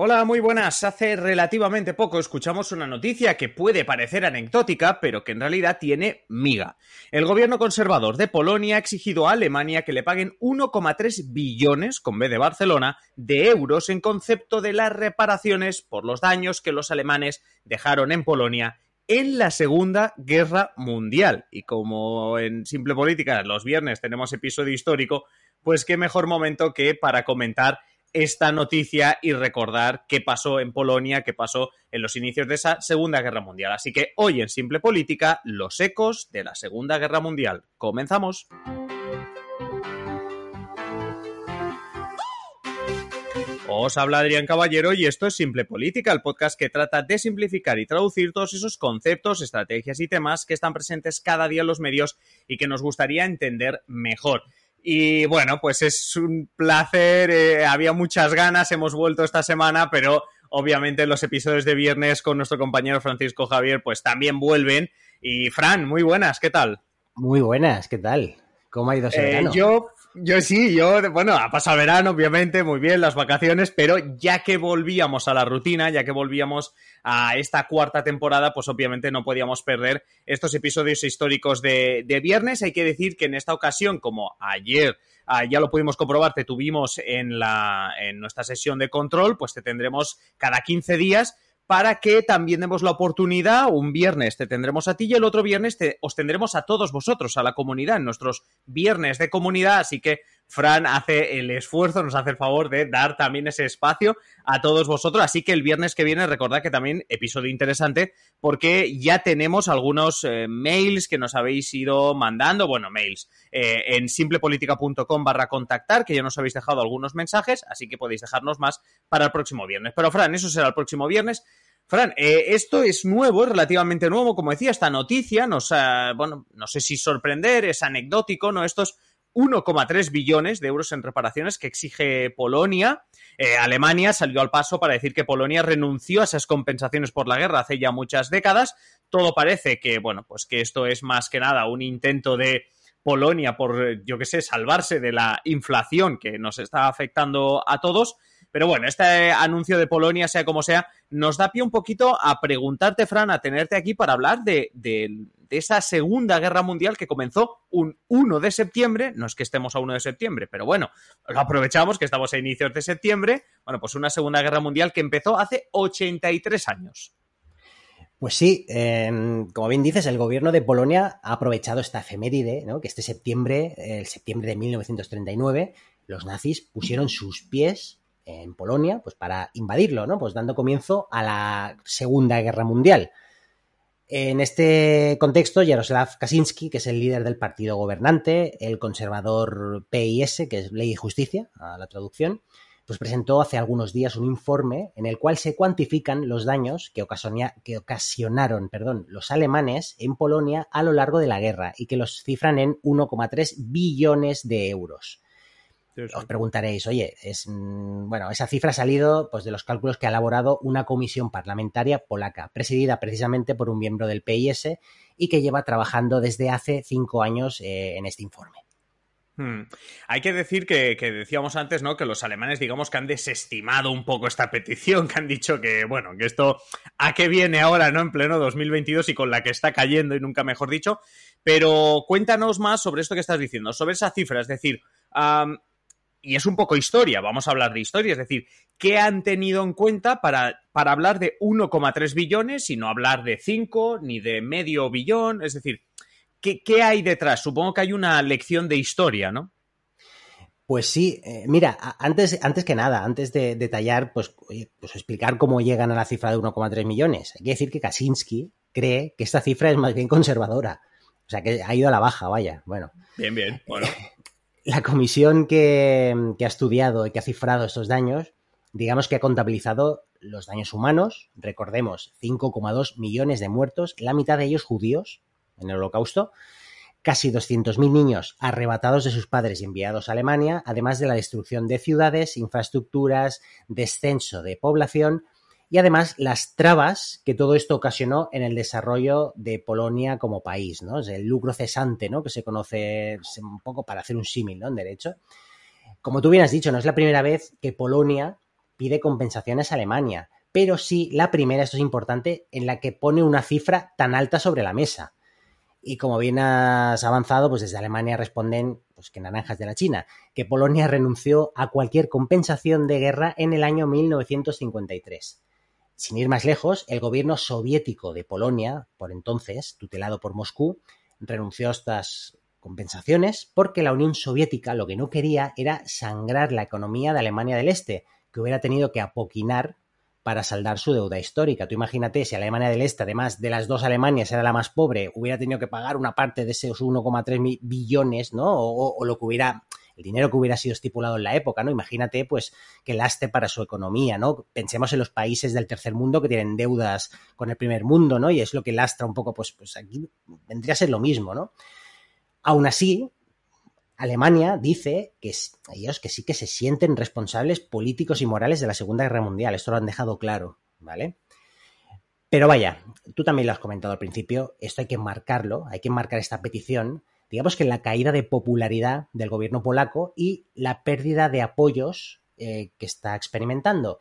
Hola, muy buenas. Hace relativamente poco escuchamos una noticia que puede parecer anecdótica, pero que en realidad tiene miga. El gobierno conservador de Polonia ha exigido a Alemania que le paguen 1,3 billones, con B de Barcelona, de euros en concepto de las reparaciones por los daños que los alemanes dejaron en Polonia en la Segunda Guerra Mundial. Y como en Simple Política los viernes tenemos episodio histórico, pues qué mejor momento que para comentar esta noticia y recordar qué pasó en Polonia, qué pasó en los inicios de esa Segunda Guerra Mundial. Así que hoy en Simple Política, los ecos de la Segunda Guerra Mundial. Comenzamos. Os habla Adrián Caballero y esto es Simple Política, el podcast que trata de simplificar y traducir todos esos conceptos, estrategias y temas que están presentes cada día en los medios y que nos gustaría entender mejor. Y bueno, pues es un placer, eh, había muchas ganas, hemos vuelto esta semana, pero obviamente los episodios de viernes con nuestro compañero Francisco Javier pues también vuelven. Y Fran, muy buenas, ¿qué tal? Muy buenas, ¿qué tal? ¿Cómo ha ido ese eh, verano? Yo, yo sí, yo, bueno, ha pasado verano, obviamente, muy bien, las vacaciones, pero ya que volvíamos a la rutina, ya que volvíamos a esta cuarta temporada, pues obviamente no podíamos perder estos episodios históricos de, de viernes. Hay que decir que en esta ocasión, como ayer ah, ya lo pudimos comprobar, te tuvimos en, la, en nuestra sesión de control, pues te tendremos cada 15 días para que también demos la oportunidad, un viernes te tendremos a ti y el otro viernes te, os tendremos a todos vosotros, a la comunidad, en nuestros viernes de comunidad, así que Fran hace el esfuerzo, nos hace el favor de dar también ese espacio a todos vosotros. Así que el viernes que viene, recordad que también episodio interesante, porque ya tenemos algunos eh, mails que nos habéis ido mandando, bueno, mails, eh, en simplepolitica.com barra contactar, que ya nos habéis dejado algunos mensajes, así que podéis dejarnos más para el próximo viernes. Pero Fran, eso será el próximo viernes. Fran, eh, esto es nuevo, es relativamente nuevo, como decía, esta noticia nos, bueno, no sé si sorprender, es anecdótico, ¿no? Estos 1,3 billones de euros en reparaciones que exige Polonia. Eh, Alemania salió al paso para decir que Polonia renunció a esas compensaciones por la guerra hace ya muchas décadas. Todo parece que, bueno, pues que esto es más que nada un intento de Polonia por, yo qué sé, salvarse de la inflación que nos está afectando a todos. Pero bueno, este anuncio de Polonia, sea como sea, nos da pie un poquito a preguntarte, Fran, a tenerte aquí para hablar de, de, esa Segunda Guerra Mundial que comenzó un 1 de septiembre. No es que estemos a 1 de septiembre, pero bueno, lo aprovechamos que estamos a inicios de septiembre. Bueno, pues una Segunda Guerra Mundial que empezó hace 83 años. Pues sí, eh, como bien dices, el gobierno de Polonia ha aprovechado esta efeméride, ¿no? que este septiembre, el septiembre de 1939, los nazis pusieron sus pies en Polonia, pues para invadirlo, ¿no? Pues dando comienzo a la Segunda Guerra Mundial. En este contexto, Jaroslav Kaczynski, que es el líder del partido gobernante, el conservador PIS, que es Ley y Justicia, a la traducción, pues presentó hace algunos días un informe en el cual se cuantifican los daños que, que ocasionaron perdón, los alemanes en Polonia a lo largo de la guerra y que los cifran en 1,3 billones de euros. Os preguntaréis, oye, es bueno, esa cifra ha salido pues, de los cálculos que ha elaborado una comisión parlamentaria polaca, presidida precisamente por un miembro del PIS y que lleva trabajando desde hace cinco años eh, en este informe. Hmm. Hay que decir que, que, decíamos antes, ¿no? Que los alemanes, digamos, que han desestimado un poco esta petición, que han dicho que, bueno, que esto a qué viene ahora, ¿no? En pleno 2022 y con la que está cayendo, y nunca mejor dicho. Pero cuéntanos más sobre esto que estás diciendo, sobre esa cifra, es decir, um, y es un poco historia, vamos a hablar de historia, es decir, ¿qué han tenido en cuenta para, para hablar de 1,3 billones y no hablar de 5 ni de medio billón? Es decir, ¿qué, ¿qué, hay detrás? Supongo que hay una lección de historia, ¿no? Pues sí, eh, mira, antes, antes que nada, antes de detallar, pues, pues explicar cómo llegan a la cifra de 1,3 millones, hay que decir que Kaczynski cree que esta cifra es más bien conservadora. O sea, que ha ido a la baja, vaya. Bueno. Bien, bien. Bueno. la comisión que, ha estudiado y que ha cifrado estos daños digamos que ha contabilizado los daños humanos, recordemos, 5,2 millones de muertos, la mitad de ellos judíos en el holocausto, casi 200.000 niños arrebatados de sus padres y enviados a Alemania, además de la destrucción de ciudades, infraestructuras, descenso de población y además las trabas que todo esto ocasionó en el desarrollo de Polonia como país, ¿no? Es el lucro cesante, ¿no? Que se conoce un poco para hacer un símil, ¿no? En derecho. Como tú bien has dicho, no es la primera vez que Polonia pide compensaciones a Alemania, pero sí la primera, esto es importante, en la que pone una cifra tan alta sobre la mesa. Y como bien has avanzado, pues desde Alemania responden pues que naranjas de la China, que Polonia renunció a cualquier compensación de guerra en el año 1953. Sin ir más lejos, el gobierno soviético de Polonia, por entonces tutelado por Moscú, renunció a estas compensaciones porque la Unión Soviética lo que no quería era sangrar la economía de Alemania del Este, que hubiera tenido que apoquinar para saldar su deuda histórica. Tú imagínate si Alemania del Este, además de las dos Alemanias, era la más pobre, hubiera tenido que pagar una parte de esos 1,3 billones, ¿no? O, lo que hubiera, el dinero que hubiera sido estipulado en la época, ¿no? Imagínate, pues, que lastre para su economía, ¿no? Pensemos en los países del tercer mundo que tienen deudas con el primer mundo, ¿no? Y es lo que lastra un poco, pues, pues aquí vendría a ser lo mismo, ¿no? Aún así, Alemania dice que ellos que sí que se sienten responsables políticos y morales de la Segunda Guerra Mundial. Esto lo han dejado claro, ¿vale? Pero vaya, tú también lo has comentado al principio, esto hay que marcarlo, hay que marcar esta petición. Digamos que la caída de popularidad del gobierno polaco y la pérdida de apoyos eh, que está experimentando.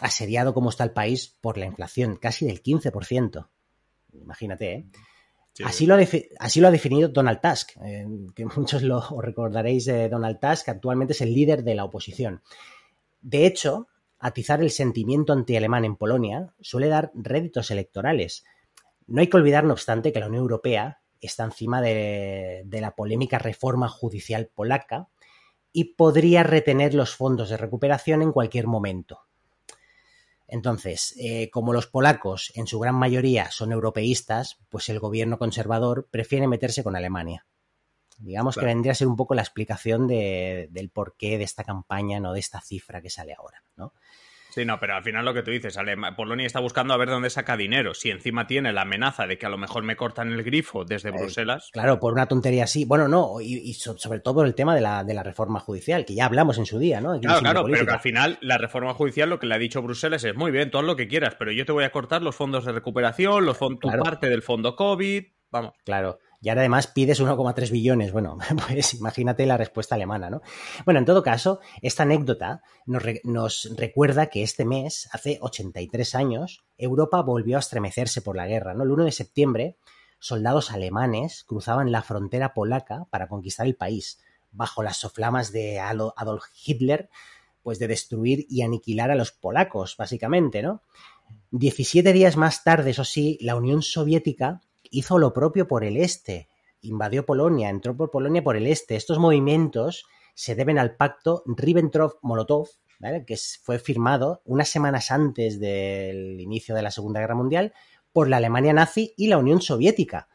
Asediado como está el país por la inflación, casi del 15%. Imagínate, ¿eh? Así, lo ha así, lo ha definido Donald Tusk, eh, que muchos lo recordaréis de Donald Tusk, actualmente es el líder de la oposición. De hecho, atizar el sentimiento anti-alemán en Polonia suele dar réditos electorales. No hay que olvidar, no obstante, que la Unión Europea está encima de la polémica reforma judicial polaca y podría retener los fondos de recuperación en cualquier momento. Entonces, eh, como los polacos en su gran mayoría son europeístas, pues el gobierno conservador prefiere meterse con Alemania. Digamos que vendría a ser un poco la explicación del porqué de esta campaña, no de esta cifra que sale ahora, ¿no? Sí, no, pero al final lo que tú dices, Polonia está buscando a ver dónde saca dinero. Si encima tiene la amenaza de que a lo mejor me cortan el grifo desde eh, Bruselas. Claro, por una tontería así. Bueno, no, y, sobre todo por el tema de la, de la, reforma judicial, que ya hablamos en su día, ¿no? claro, claro, pero que al final la reforma judicial lo que le ha dicho Bruselas es muy bien, todo lo que quieras, pero yo te voy a cortar los fondos de recuperación, los tu parte del fondo COVID. Vamos. Claro. Y ahora además pides 1,3 billones. Bueno, pues imagínate la respuesta alemana, ¿no? Bueno, en todo caso, esta anécdota nos, recuerda que este mes, hace 83 años, Europa volvió a estremecerse por la guerra, ¿no? El 1 de septiembre, soldados alemanes cruzaban la frontera polaca para conquistar el país, bajo las soflamas de Adolf Hitler, pues de destruir y aniquilar a los polacos, básicamente, ¿no? 17 días más tarde, eso sí, la Unión Soviética hizo lo propio por el este, invadió Polonia, entró por Polonia por el este. Estos movimientos se deben al pacto Ribbentrop-Molotov, que fue firmado unas semanas antes del inicio de la Segunda Guerra Mundial por la Alemania nazi y la Unión Soviética,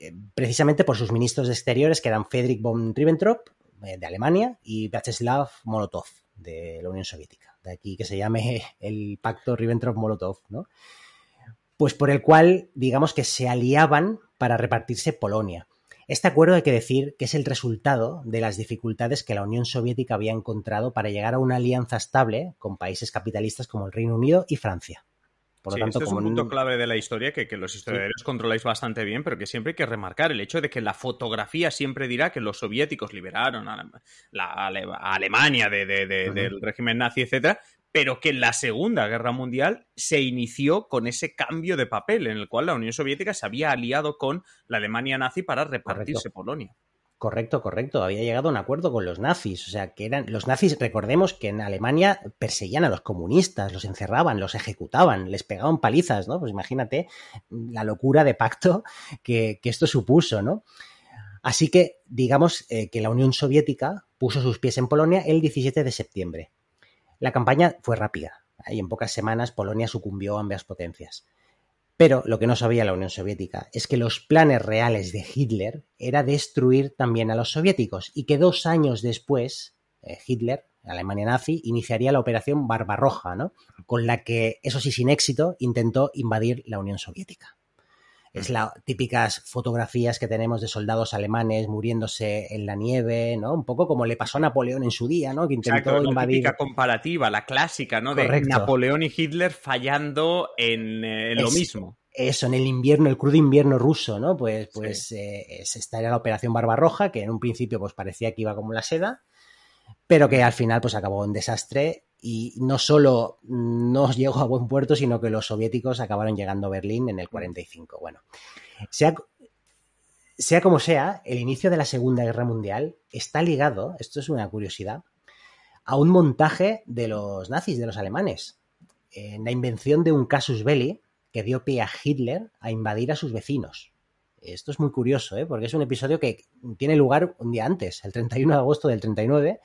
eh, precisamente por sus ministros de exteriores, que eran Friedrich von Ribbentrop, eh, de Alemania, y Vyacheslav Molotov, de la Unión Soviética. De aquí que se llame el pacto Ribbentrop-Molotov, ¿no? Pues por el cual, digamos que se aliaban para repartirse Polonia. Este acuerdo hay que decir que es el resultado de las dificultades que la Unión Soviética había encontrado para llegar a una alianza estable con países capitalistas como el Reino Unido y Francia. Por lo tanto, este es un punto clave de la historia que, los historiadores controláis bastante bien, pero que siempre hay que remarcar el hecho de que la fotografía siempre dirá que los soviéticos liberaron a, la, Alemania del régimen nazi, etcétera, pero que la Segunda Guerra Mundial se inició con ese cambio de papel en el cual la Unión Soviética se había aliado con la Alemania nazi para repartirse Polonia. Correcto, correcto. Había llegado a un acuerdo con los nazis. O sea, que eran. Los nazis, recordemos que en Alemania perseguían a los comunistas, los encerraban, los ejecutaban, les pegaban palizas, ¿no? Pues imagínate la locura de pacto que, esto supuso, ¿no? Así que, digamos eh, que la Unión Soviética puso sus pies en Polonia el 17 de septiembre. La campaña fue rápida y en pocas semanas Polonia sucumbió a ambas potencias. Pero lo que no sabía la Unión Soviética es que los planes reales de Hitler era destruir también a los soviéticos y que dos años después eh, Hitler, Alemania nazi, iniciaría la Operación Barbarroja, ¿no? Con la que, eso sí, sin éxito, intentó invadir la Unión Soviética. Es las típicas fotografías que tenemos de soldados alemanes muriéndose en la nieve, ¿no? Un poco como le pasó a Napoleón en su día, ¿no? Que intentó invadir. La típica comparativa, la clásica, ¿no? De Napoleón y Hitler fallando en, eh, lo mismo eso, en el invierno, el crudo invierno ruso, ¿no? Pues, pues eh, esta era la operación Barbarroja, que en un principio pues parecía que iba como la seda, pero que al final pues acabó en desastre y no solo no llegó a buen puerto, sino que los soviéticos acabaron llegando a Berlín en el 45. Bueno, sea, sea como sea, el inicio de la Segunda Guerra Mundial está ligado, esto es una curiosidad, a un montaje de los nazis, de los alemanes, en la invención de un casus belli que dio pie a Hitler a invadir a sus vecinos. Esto es muy curioso, ¿eh? porque es un episodio que tiene lugar un día antes, el 31 de agosto del 39,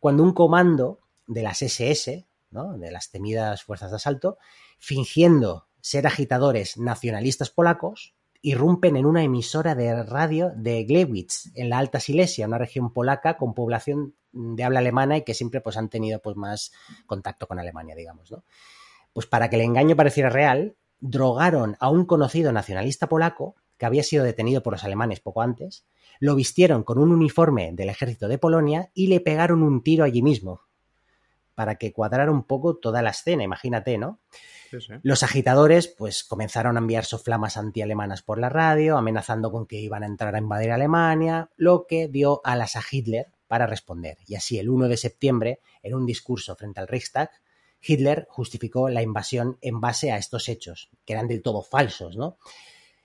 cuando un comando de las SS, ¿no? de las temidas fuerzas de asalto, fingiendo ser agitadores nacionalistas polacos, irrumpen en una emisora de radio de Glewitz, en la Alta Silesia, una región polaca con población de habla alemana y que siempre pues, han tenido pues, más contacto con Alemania, digamos. ¿no? Pues para que el engaño pareciera real, drogaron a un conocido nacionalista polaco que había sido detenido por los alemanes poco antes, lo vistieron con un uniforme del ejército de Polonia y le pegaron un tiro allí mismo, para que cuadrara un poco toda la escena, imagínate, ¿no? Los agitadores pues comenzaron a enviar soflamas antialemanas por la radio, amenazando con que iban a entrar a invadir Alemania, lo que dio alas a Hitler para responder. Y así el 1 de septiembre, en un discurso frente al Reichstag, Hitler justificó la invasión en base a estos hechos, que eran del todo falsos, ¿no?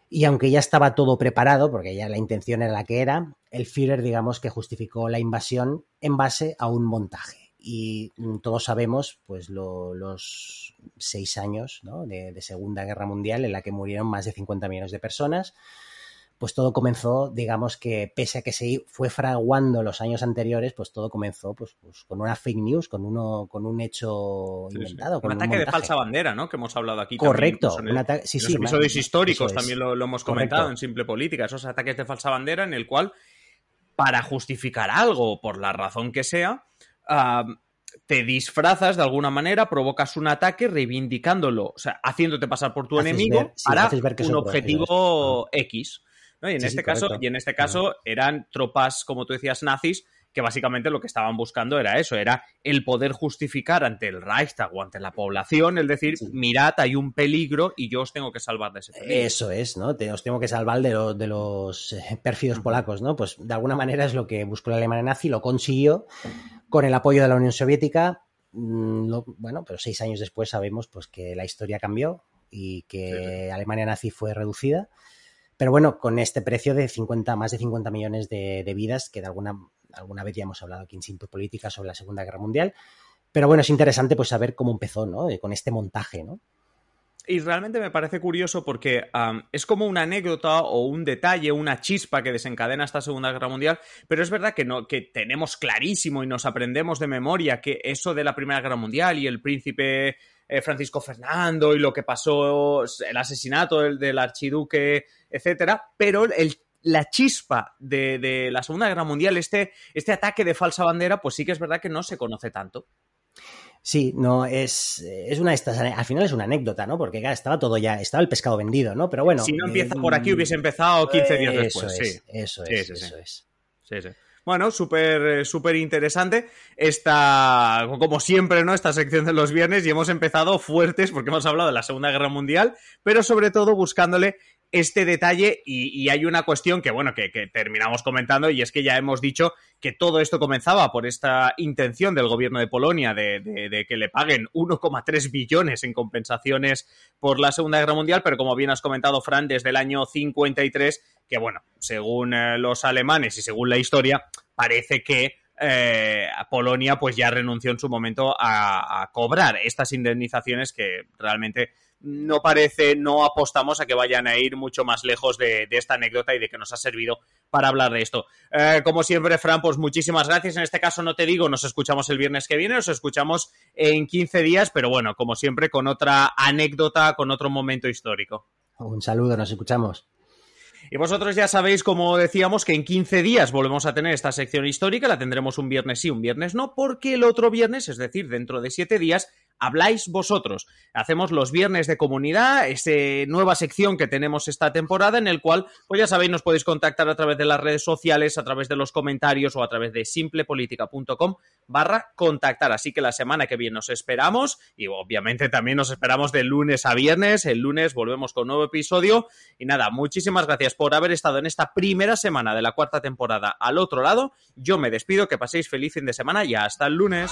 Y aunque ya estaba todo preparado, porque ya la intención era la que era, el Führer, digamos, que justificó la invasión en base a un montaje. Y todos sabemos, pues, los seis años de, de, Segunda Guerra Mundial en la que murieron más de 50 millones de personas, pues todo comenzó, digamos que pese a que se fue fraguando los años anteriores, pues todo comenzó pues, pues con una fake news, con uno, con un hecho inventado. un ataque de falsa bandera, ¿no? Que hemos hablado aquí. Correcto. También, pues, sí, sí, episodios históricos también lo, hemos comentado en Simple Política, esos ataques de falsa bandera en el cual, para justificar algo, por la razón que sea, te disfrazas de alguna manera, provocas un ataque reivindicándolo, o sea, haciéndote pasar por tu enemigo para un objetivo X. Y en este caso, y en este caso eran tropas, como tú decías, nazis, que básicamente lo que estaban buscando era eso, era el poder justificar ante el Reichstag o ante la población, el decir, mirad, hay un peligro y yo os tengo que salvar de ese peligro. Eso es, ¿no? os tengo que salvar de, de los eh, pérfidos polacos, ¿no? Pues de alguna manera es lo que buscó la Alemania nazi, lo consiguió con el apoyo de la Unión Soviética. Mm, bueno, pero seis años después sabemos pues que la historia cambió y que Alemania nazi fue reducida pero bueno, con este precio de 50, más de 50 millones de, vidas, que de alguna, alguna vez ya hemos hablado aquí en Simple Política sobre la Segunda Guerra Mundial. Pero bueno, es interesante pues saber cómo empezó, ¿no? Eh, con este montaje, ¿no? Y realmente me parece curioso porque es como una anécdota o un detalle, una chispa que desencadena esta Segunda Guerra Mundial, pero es verdad que, no, que tenemos clarísimo y nos aprendemos de memoria que eso de la Primera Guerra Mundial y el príncipe eh, Francisco Fernando y lo que pasó, el asesinato del archiduque, etcétera, pero el la chispa de, la Segunda Guerra Mundial, este, este ataque de falsa bandera, pues sí que es verdad que no se conoce tanto. Sí, no, es, es una estas, al final es una anécdota, ¿no? Porque estaba todo ya, estaba el pescado vendido, ¿no? Pero bueno. Si no empieza por aquí, hubiese empezado 15 días después. sí. Eso es, eso es. Sí, sí. Bueno, súper eh, súper interesante. Esta, como siempre, ¿no? Esta sección de los viernes y hemos empezado fuertes porque hemos hablado de la Segunda Guerra Mundial, pero sobre todo buscándole este detalle y, hay una cuestión que, bueno, que, terminamos comentando y es que ya hemos dicho que todo esto comenzaba por esta intención del gobierno de Polonia de, que le paguen 1,3 billones en compensaciones por la Segunda Guerra Mundial, pero como bien has comentado, Fran, desde el año 53, que, bueno, según eh, los alemanes y según la historia, parece que eh, Polonia pues ya renunció en su momento a, cobrar estas indemnizaciones que realmente no parece, no apostamos a que vayan a ir mucho más lejos de, esta anécdota y de que nos ha servido para hablar de esto. Eh, como siempre, Fran, pues muchísimas gracias. En este caso no te digo, nos escuchamos el viernes que viene, nos escuchamos en 15 días, pero bueno, como siempre, con otra anécdota, con otro momento histórico. Un saludo, nos escuchamos. Y vosotros ya sabéis, como decíamos, que en 15 días volvemos a tener esta sección histórica, la tendremos un viernes sí, un viernes no, porque el otro viernes, es decir, dentro de 7 días, habláis vosotros. Hacemos los viernes de comunidad, esa nueva sección que tenemos esta temporada, en el cual, pues ya sabéis, nos podéis contactar a través de las redes sociales, a través de los comentarios o a través de simplepolitica.com barra contactar. Así que la semana que viene nos esperamos y obviamente también nos esperamos de lunes a viernes. El lunes volvemos con nuevo episodio. Y nada, muchísimas gracias por haber estado en esta primera semana de la cuarta temporada al otro lado. Yo me despido, que paséis feliz fin de semana y hasta el lunes.